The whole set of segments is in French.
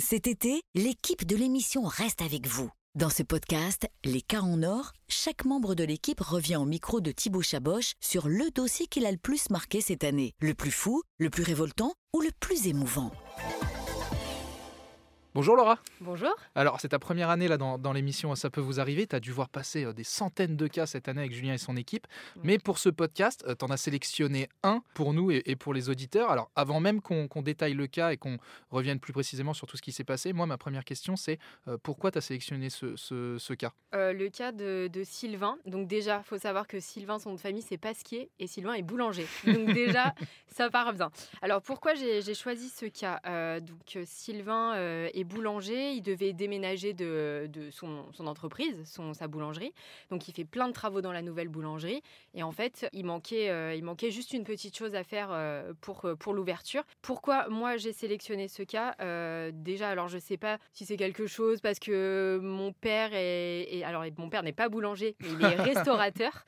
Cet été, l'équipe de l'émission reste avec vous. Dans ce podcast, Les cas en or, chaque membre de l'équipe revient au micro de Thibaut Chaboch sur le dossier qu'il a le plus marqué cette année. Le plus fou, le plus révoltant ou le plus émouvant? Bonjour Laura. Bonjour. Alors, c'est ta première année là dans, dans l'émission Ça peut vous arriver. Tu as dû voir passer euh, des centaines de cas cette année avec Julien et son équipe. Mais pour ce podcast, tu en as sélectionné un pour nous et, et pour les auditeurs. Alors, avant même qu'on détaille le cas et qu'on revienne plus précisément sur tout ce qui s'est passé, moi, ma première question, c'est euh, pourquoi tu as sélectionné ce, ce- ce cas? Euh, le cas de, de Sylvain. Donc déjà, il faut savoir que Sylvain, son nom de famille, c'est Pasquier et Sylvain est boulanger. Donc déjà, ça part bien. Alors pourquoi j'ai choisi ce cas? Euh, Donc euh, Sylvain euh, boulanger, il devait déménager de, de son, son entreprise, son, sa boulangerie. Donc il fait plein de travaux dans la nouvelle boulangerie. Et en fait, il manquait, euh, il manquait juste une petite chose à faire euh, pour, euh, pour l'ouverture. Pourquoi moi j'ai sélectionné ce cas Déjà, alors je sais pas si c'est quelque chose parce que mon père est, est- alors mon père n'est pas boulanger, mais il est restaurateur.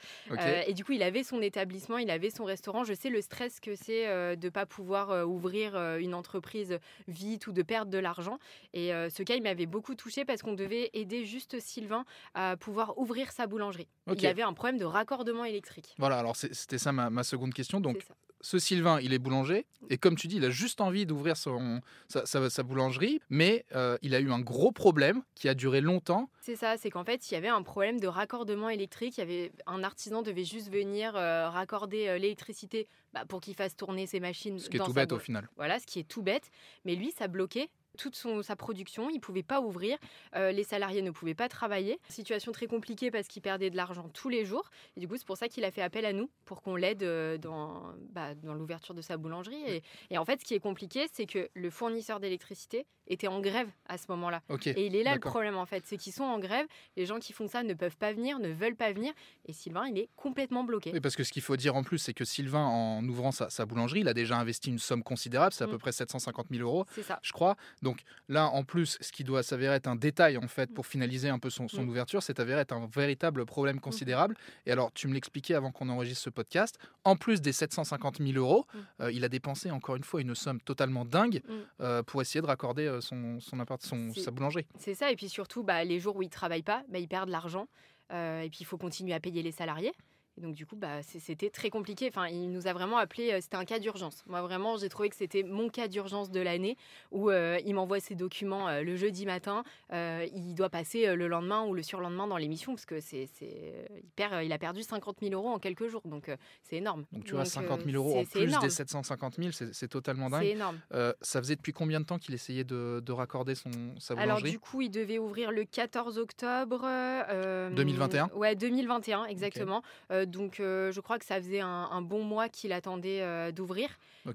Et du coup, il avait son établissement, il avait son restaurant. Je sais le stress que c'est euh, de pas pouvoir ouvrir une entreprise vite ou de perdre de l'argent. Et euh, ce cas, il m'avait beaucoup touché parce qu'on devait aider juste Sylvain à pouvoir ouvrir sa boulangerie. Ok. Il avait un problème de raccordement électrique. Voilà, alors c'était ça ma, ma seconde question. Donc, ce Sylvain, il est boulanger. Et comme tu dis, il a juste envie d'ouvrir son- sa, sa- sa boulangerie. Mais euh, il a eu un gros problème qui a duré longtemps. C'est ça, c'est qu'en fait, il y avait un problème de raccordement électrique. Il y avait un artisan devait juste venir euh, raccorder euh, l'électricité bah, pour qu'il fasse tourner ses machines. Ce qui est dans tout bête au final. Voilà, ce qui est tout bête. Mais lui, ça bloquait toute son, sa production. Il pouvait pas ouvrir. Euh, les salariés ne pouvaient pas travailler. Situation très compliquée parce qu'il perdait de l'argent tous les jours. Et du coup, c'est pour ça qu'il a fait appel à nous pour qu'on l'aide euh, dans, bah, dans l'ouverture de sa boulangerie. Et, et en fait, ce qui est compliqué, c'est que le fournisseur d'électricité était en grève à ce moment-là. Et il est là le problème en fait, c'est qu'ils sont en grève, les gens qui font ça ne peuvent pas venir, ne veulent pas venir, et Sylvain il est complètement bloqué. Oui, parce que ce qu'il faut dire en plus, c'est que Sylvain, en ouvrant sa, sa boulangerie, il a déjà investi une somme considérable, c'est à Mm. peu près 750 000 euros, C'est ça. je crois. Donc là, en plus, ce qui doit s'avérer être un détail, en fait, pour finaliser un peu son, son Mm. ouverture, c'est avéré être un véritable problème considérable. Et alors, tu me l'expliquais avant qu'on enregistre ce podcast, en plus des 750 000 euros, euh, il a dépensé encore une fois une somme totalement dingue euh, pour essayer de raccorder euh, son, son appart, son, C'est- sa boulangerie. C'est ça, et puis surtout, bah, les jours où il travaille pas, bah, il perd de l'argent, euh, et puis il faut continuer à payer les salariés. Et donc du coup, bah, c'était très compliqué. Enfin, il nous a vraiment appelé, euh, c'était un cas d'urgence. Moi vraiment, j'ai trouvé que c'était mon cas d'urgence de l'année, où euh, il m'envoie ses documents euh, le jeudi matin, euh, il doit passer le lendemain ou le surlendemain dans l'émission, parce que c'est, il, perd, il a perdu 50 000 euros en quelques jours, donc c'est énorme. Donc tu vois, Donc, 50 euh, 000 euros en plus énorme. des 750 000, c'est totalement dingue. C'est énorme. Ça faisait depuis combien de temps qu'il essayait de, de raccorder son, sa Alors boulangerie du coup, il devait ouvrir le 14 octobre. euh, 2021? Ouais, 2021, exactement. Donc euh, je crois que ça faisait un, un bon mois qu'il attendait euh, d'ouvrir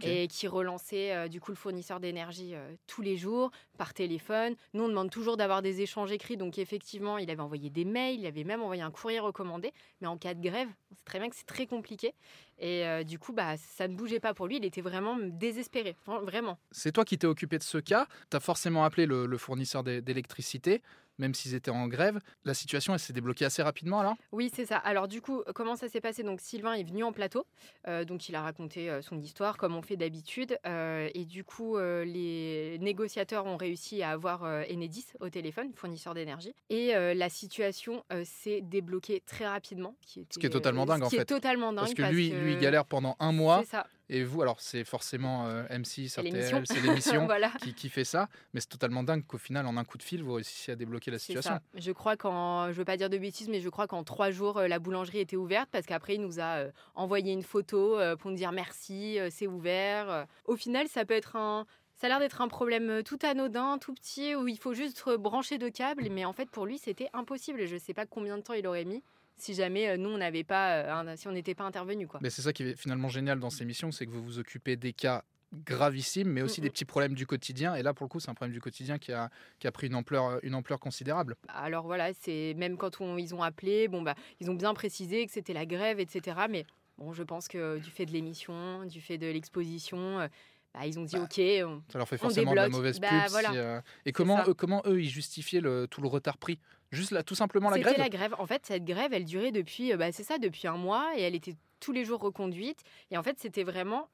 et qui relançait euh, du coup le fournisseur d'énergie euh, tous les jours par téléphone. Nous, on demande toujours d'avoir des échanges écrits. Donc effectivement, il avait envoyé des mails, il avait même envoyé un courrier recommandé. Mais en cas de grève, on sait très bien que c'est très compliqué. Et euh, du coup, bah, ça ne bougeait pas pour lui. Il était vraiment désespéré. Vra- Vraiment. C'est toi qui t'es occupé de ce cas. Tu as forcément appelé le, le fournisseur d'é- d'électricité, même s'ils étaient en grève. La situation, elle s'est débloquée assez rapidement alors? Oui, c'est ça. Alors du coup, comment ça s'est passé? Donc Sylvain est venu en plateau, euh, donc il a raconté euh, son histoire comme on fait d'habitude, euh, et du coup euh, les négociateurs ont réussi à avoir euh, Enedis au téléphone, fournisseur d'énergie, et euh, la situation euh, s'est débloquée très rapidement, qui Ce qui est totalement euh, dingue, ce en qui fait. est totalement dingue Parce que lui, lui, il galère pendant un mois. C'est ça. Et vous, alors c'est forcément euh, M6, C'est RTL, l'émission. c'est l'émission voilà. qui, qui fait ça. Mais c'est totalement dingue qu'au final, en un coup de fil, vous réussissiez à débloquer la situation. ça. Je crois qu'en, je veux pas dire de bêtises, mais je crois qu'en trois jours, euh, la boulangerie était ouverte parce qu'après, il nous a euh, envoyé une photo euh, pour nous dire merci, c'est ouvert. Au final, ça peut être un. Ça a l'air d'être un problème tout anodin, tout petit, où il faut juste brancher deux câbles, mais en fait, pour lui, c'était impossible. Je sais pas combien de temps il aurait mis si jamais euh, nous, on n'avait pas, euh, si on n'était pas intervenu, quoi. Mais c'est ça qui est finalement génial dans ces émissions, c'est que vous vous occupez des cas gravissimes, mais aussi Mm, des mm. petits problèmes du quotidien. Et là, pour le coup, c'est un problème du quotidien qui a, qui a pris une ampleur, une ampleur considérable. Alors voilà, c'est même quand on- ils ont appelé, bon bah, ils ont bien précisé que c'était la grève, etc. Mais bon, je pense que du fait de l'émission, du fait de l'exposition, euh, bah, ils ont dit Bah, ok. on- Ça leur fait On forcément de la débloque. mauvaise Bah, pub. si, euh, Et comment eux, comment eux, ils justifiaient le, tout le retard pris? Juste là, tout simplement la C'était grève? la grève. En fait, cette grève, elle durait depuis, euh, bah, c'est ça, depuis un mois, et elle était tous les jours reconduite. Et en fait, c'était vraiment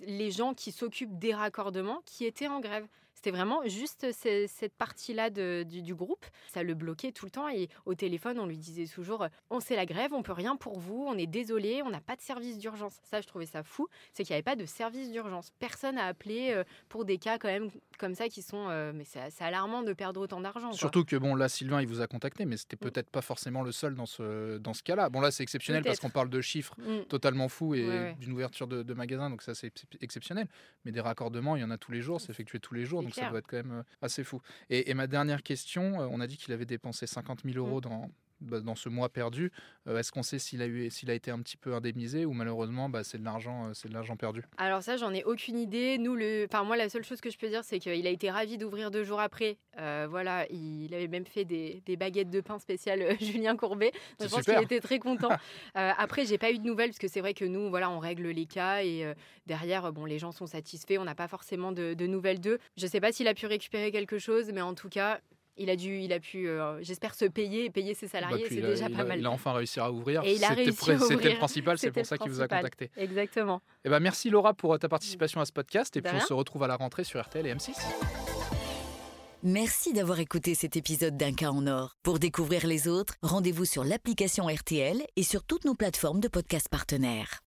les gens qui s'occupent des raccordements qui étaient en grève. C'était vraiment juste cette partie-là du, du, groupe. Ça le bloquait tout le temps et au téléphone, on lui disait toujours on sait la grève, on peut rien pour vous, on est désolé, on n'a pas de service d'urgence. Ça, je trouvais ça fou. C'est qu'il n'y avait pas de service d'urgence. Personne n'a appelé euh, pour des cas quand même comme ça qui sont. Euh, mais c'est alarmant de perdre autant d'argent. Surtout que bon, là, Sylvain, il vous a contacté, mais c'était mm. peut-être pas forcément le seul dans ce, dans ce cas-là. Bon, là, c'est exceptionnel parce qu'on parle de chiffres mm. totalement fous et d'une ouverture de, de magasin, donc ça, c'est exceptionnel. Mais des raccordements, il y en a tous les jours, c'est effectué tous les jours, donc ça doit être quand même euh, assez fou. Et, et ma dernière question, on a dit qu'il avait dépensé 50 000 euros mm. dans, bah, dans ce mois perdu, euh, est-ce qu'on sait s'il a, eu, s'il a été un petit peu indemnisé ou malheureusement bah, c'est, de l'argent, euh, c'est de l'argent perdu? Alors ça, j'en ai aucune idée. Nous, le... enfin, moi, la seule chose que je peux dire, c'est qu'il a été ravi d'ouvrir deux jours après. Euh, voilà, il avait même fait des, des baguettes de pain spéciales Julien Courbet. je pense qu'il était très content. après, j'ai pas eu de nouvelles parce que c'est vrai que nous, voilà, on règle les cas et derrière, bon, les gens sont satisfaits. On n'a pas forcément de, de nouvelles d'eux. Je sais pas s'il a pu récupérer quelque chose, mais en tout cas, il a dû, il a pu, euh, j'espère, se payer et payer ses bah, salariés. c'est déjà pas mal. Il a enfin réussi à ouvrir. Et il a réussi à C'était le principal, c'est pour ça qu'il vous a contacté. Exactement. Et eh ben, merci Laura pour euh, ta participation à ce podcast. Et puis on se retrouve à la rentrée sur RTL et M6. Merci d'avoir écouté cet épisode d'Un cas en or. Pour découvrir les autres, rendez-vous sur l'application RTL et sur toutes nos plateformes de podcast partenaires.